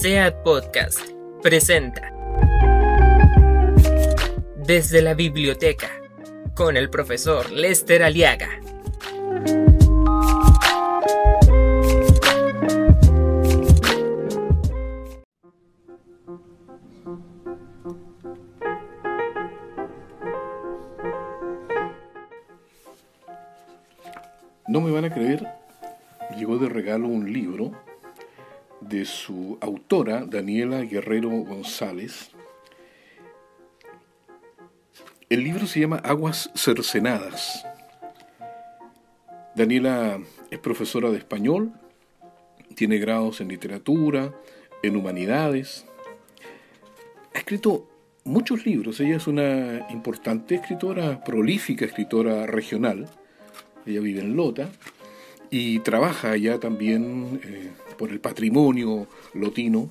SEAT Podcast presenta Desde la Biblioteca con el profesor Lester Aliaga. No me van a creer, llegó de regalo un libro de su autora, Daniela Guerrero González. El libro se llama Aguas Cercenadas. Daniela es profesora de español, tiene grados en literatura, en humanidades. Ha escrito muchos libros. Ella es una importante escritora, prolífica escritora regional. Ella vive en Lota y trabaja allá también eh, por el patrimonio lotino.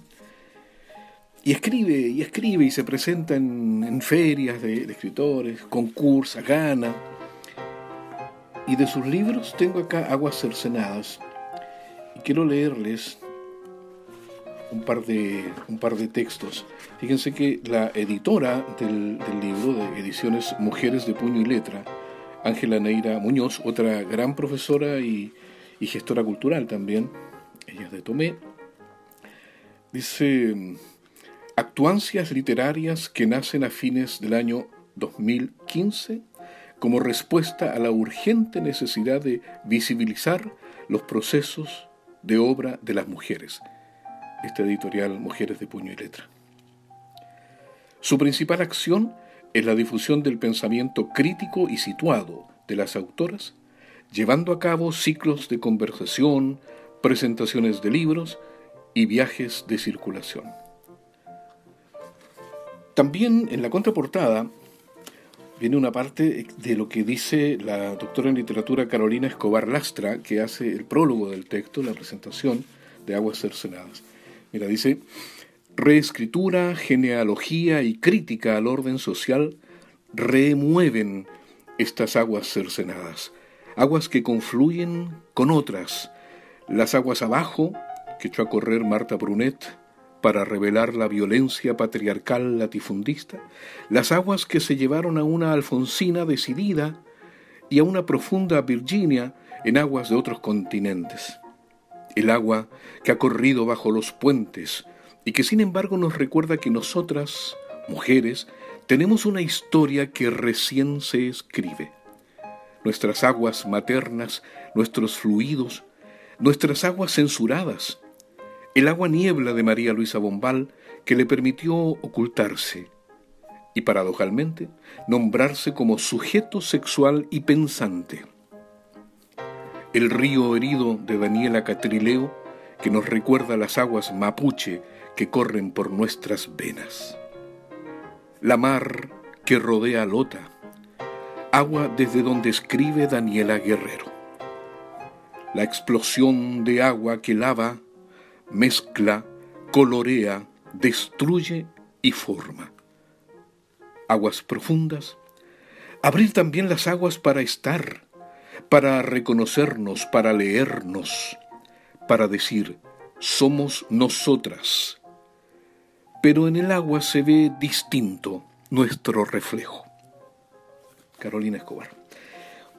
Y escribe, y escribe, y se presenta en, ferias de, escritores, concursa, gana. Y de sus libros tengo acá Aguas Cercenadas. Y quiero leerles un par de, un par de textos. Fíjense que la editora del libro de ediciones Mujeres de Puño y Letra, Ángela Neira Muñoz, otra gran profesora y, gestora cultural también, ella es de Tomé, dice, actuancias literarias que nacen a fines del año 2015 como respuesta a la urgente necesidad de visibilizar los procesos de obra de las mujeres. Esta editorial Mujeres de Puño y Letra. Su principal acción es la difusión del pensamiento crítico y situado de las autoras, llevando a cabo ciclos de conversación, presentaciones de libros y viajes de circulación. También en la contraportada viene una parte de lo que dice la doctora en literatura Carolina Escobar Lastra, que hace el prólogo del texto, la presentación de Aguas Cercenadas. Mira, dice, reescritura, genealogía y crítica al orden social remueven estas aguas cercenadas, aguas que confluyen con otras, las aguas abajo que echó a correr Marta Brunet para revelar la violencia patriarcal latifundista, las aguas que se llevaron a una Alfonsina decidida y a una profunda Virginia en aguas de otros continentes, el agua que ha corrido bajo los puentes, y que sin embargo nos recuerda que nosotras, mujeres, tenemos una historia que recién se escribe. Nuestras aguas maternas, nuestros fluidos, nuestras aguas censuradas, el agua niebla de María Luisa Bombal que le permitió ocultarse y paradojalmente nombrarse como sujeto sexual y pensante. El río herido de Daniela Catrileo que nos recuerda las aguas mapuche que corren por nuestras venas. La mar que rodea Lota, agua desde donde escribe Daniela Guerrero. La explosión de agua que lava, mezcla, colorea, destruye y forma. Aguas profundas, abrir también las aguas para estar, para reconocernos, para leernos, para decir, somos nosotras, pero en el agua se ve distinto nuestro reflejo. Carolina Escobar.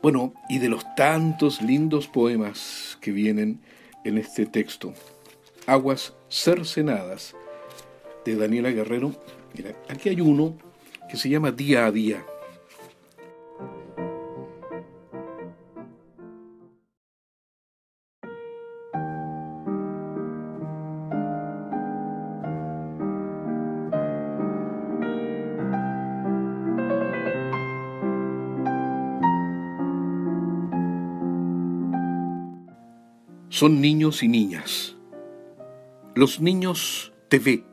Bueno, y de los tantos lindos poemas que vienen en este texto, Aguas cercenadas de Daniela Guerrero, mira, aquí hay uno que se llama Día a Día. Son niños y niñas. Los niños TV,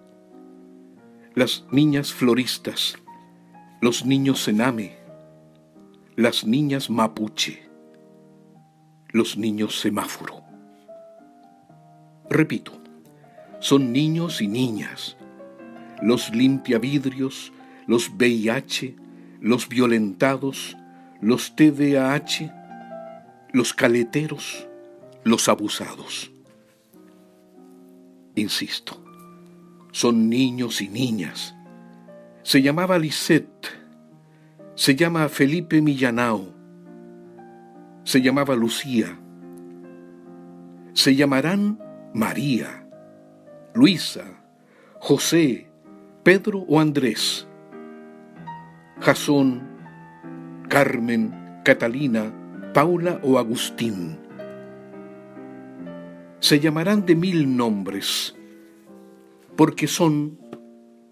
las niñas floristas, los niños cename, las niñas mapuche, los niños semáforo. Repito, son niños y niñas, los limpiavidrios, los VIH, los violentados, los TDAH, los caleteros, los abusados. Insisto, son niños y niñas. Se llamaba Lisette, se llama Felipe Millanao, se llamaba Lucía, se llamarán María, Luisa, José, Pedro o Andrés, Jasón, Carmen, Catalina, Paula o Agustín. Se llamarán de mil nombres, porque son,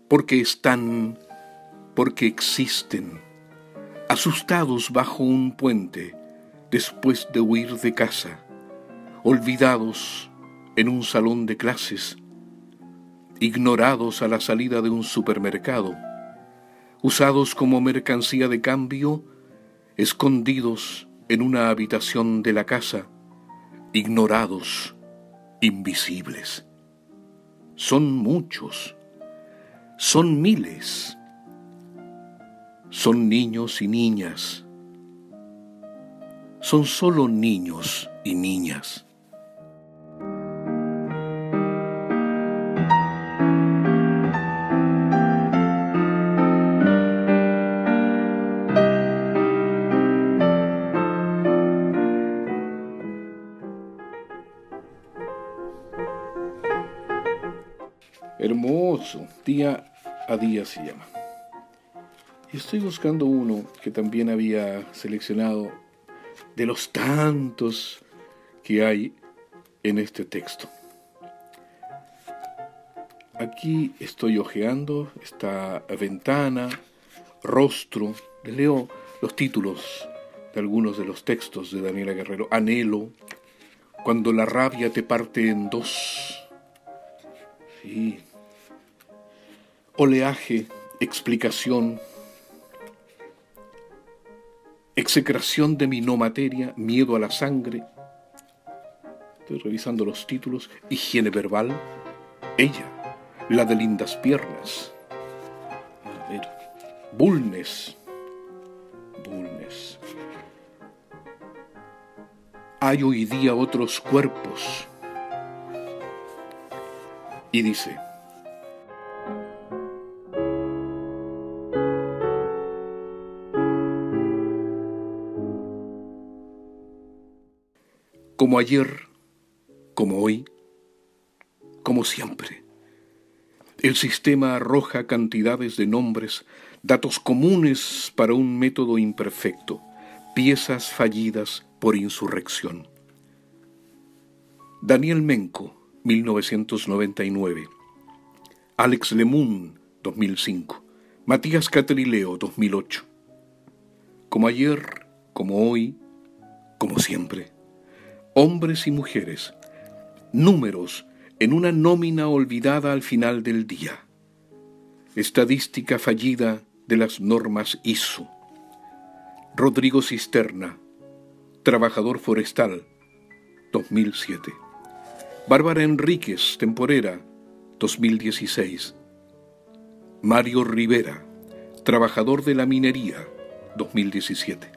porque están, porque existen, asustados bajo un puente después de huir de casa, olvidados en un salón de clases, ignorados a la salida de un supermercado, usados como mercancía de cambio, escondidos en una habitación de la casa, ignorados, invisibles. Son muchos, son miles, son niños y niñas, son solo niños y niñas. Día a día se llama. Y estoy buscando uno que también había seleccionado de los tantos que hay en este texto. Aquí estoy hojeando esta ventana, rostro, le leo los títulos de algunos de los textos de Daniela Guerrero. Anhelo, cuando la rabia te parte en dos. Sí. Oleaje, explicación, execración de mi no materia, miedo a la sangre. Estoy revisando los títulos. Higiene verbal. Ella, la de lindas piernas. A ver. Bulnes. Bulnes. Hay hoy día otros cuerpos. Y dice, como ayer, como hoy, como siempre. El sistema arroja cantidades de nombres, datos comunes para un método imperfecto, piezas fallidas por insurrección. Daniel Menco, 1999. Alex Lemun, 2005. Matías Catrileo, 2008. Como ayer, como hoy, como siempre hombres y mujeres, números en una nómina olvidada al final del día, estadística fallida de las normas ISO. Rodrigo Cisterna, trabajador forestal, 2007. Bárbara Enríquez, temporera, 2016. Mario Rivera, trabajador de la minería, 2017.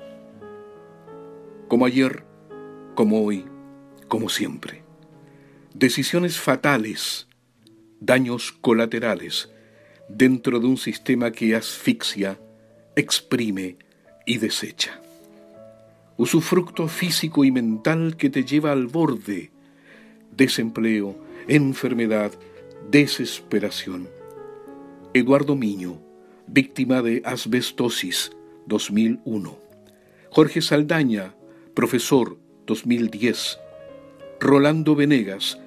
Como ayer, como hoy, como siempre. Decisiones fatales, daños colaterales, dentro de un sistema que asfixia, exprime y desecha. Usufructo físico y mental que te lleva al borde, desempleo, enfermedad, desesperación. Eduardo Miño, víctima de asbestosis, 2001. Jorge Saldaña, profesor, 2010. Rolando Venegas,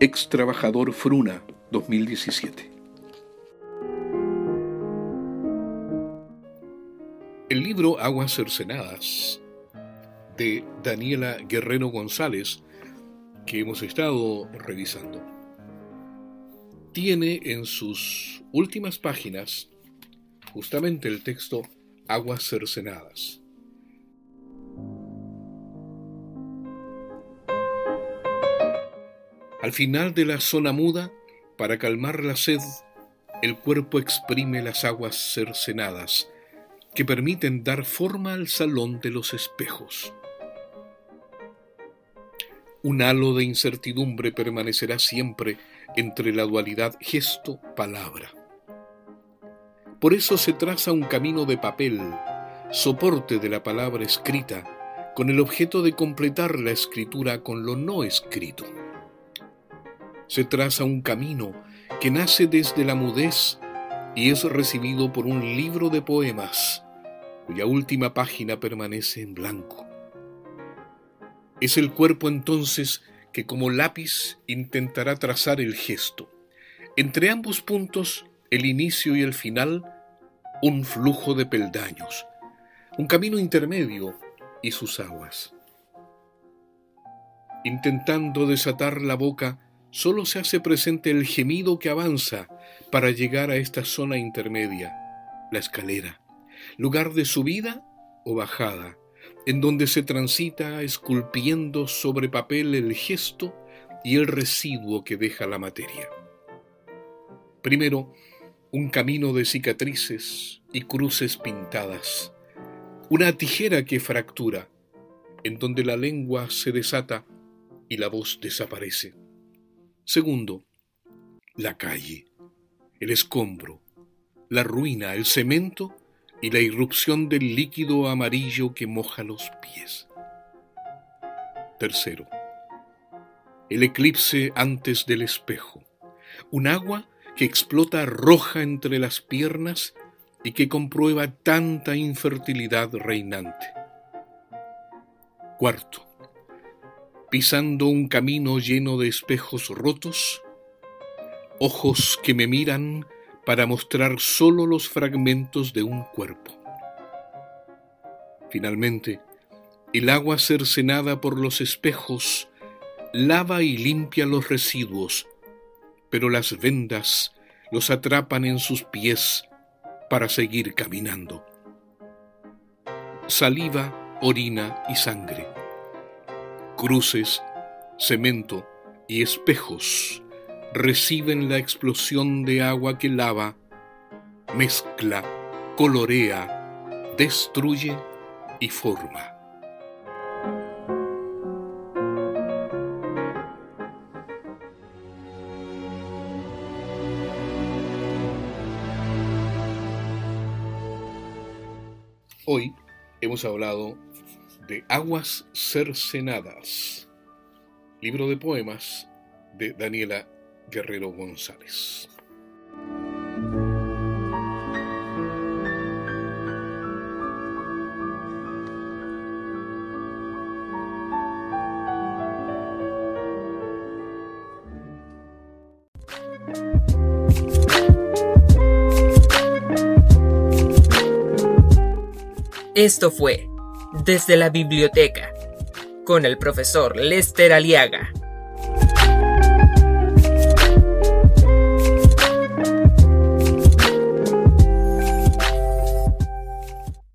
ex trabajador Fruna, 2017. El libro Aguas Cercenadas de Daniela Guerrero González, que hemos estado revisando, tiene en sus últimas páginas justamente el texto Aguas Cercenadas. Al final de la zona muda, para calmar la sed, el cuerpo exprime las aguas cercenadas que permiten dar forma al salón de los espejos. Un halo de incertidumbre permanecerá siempre entre la dualidad gesto-palabra. Por eso se traza un camino de papel, soporte de la palabra escrita, con el objeto de completar la escritura con lo no escrito. Se traza un camino que nace desde la mudez y es recibido por un libro de poemas cuya última página permanece en blanco. Es el cuerpo entonces que como lápiz intentará trazar el gesto. Entre ambos puntos, el inicio y el final, un flujo de peldaños, un camino intermedio y sus aguas. Intentando desatar la boca, solo se hace presente el gemido que avanza para llegar a esta zona intermedia, la escalera, lugar de subida o bajada, en donde se transita esculpiendo sobre papel el gesto y el residuo que deja la materia. Primero, un camino de cicatrices y cruces pintadas, una tijera que fractura, en donde la lengua se desata y la voz desaparece. Segundo, la calle, el escombro, la ruina, el cemento y la irrupción del líquido amarillo que moja los pies. Tercero, el eclipse antes del espejo, un agua que explota roja entre las piernas y que comprueba tanta infertilidad reinante. Cuarto, pisando un camino lleno de espejos rotos, ojos que me miran para mostrar sólo los fragmentos de un cuerpo. Finalmente, el agua cercenada por los espejos lava y limpia los residuos, pero las vendas los atrapan en sus pies para seguir caminando. Saliva, orina y sangre. Cruces, cemento y espejos reciben la explosión de agua que lava, mezcla, colorea, destruye y forma. Hoy hemos hablado de Aguas Cercenadas, libro de poemas de Daniela Guerrero González. Esto fue Desde la Biblioteca con el profesor Lester Aliaga.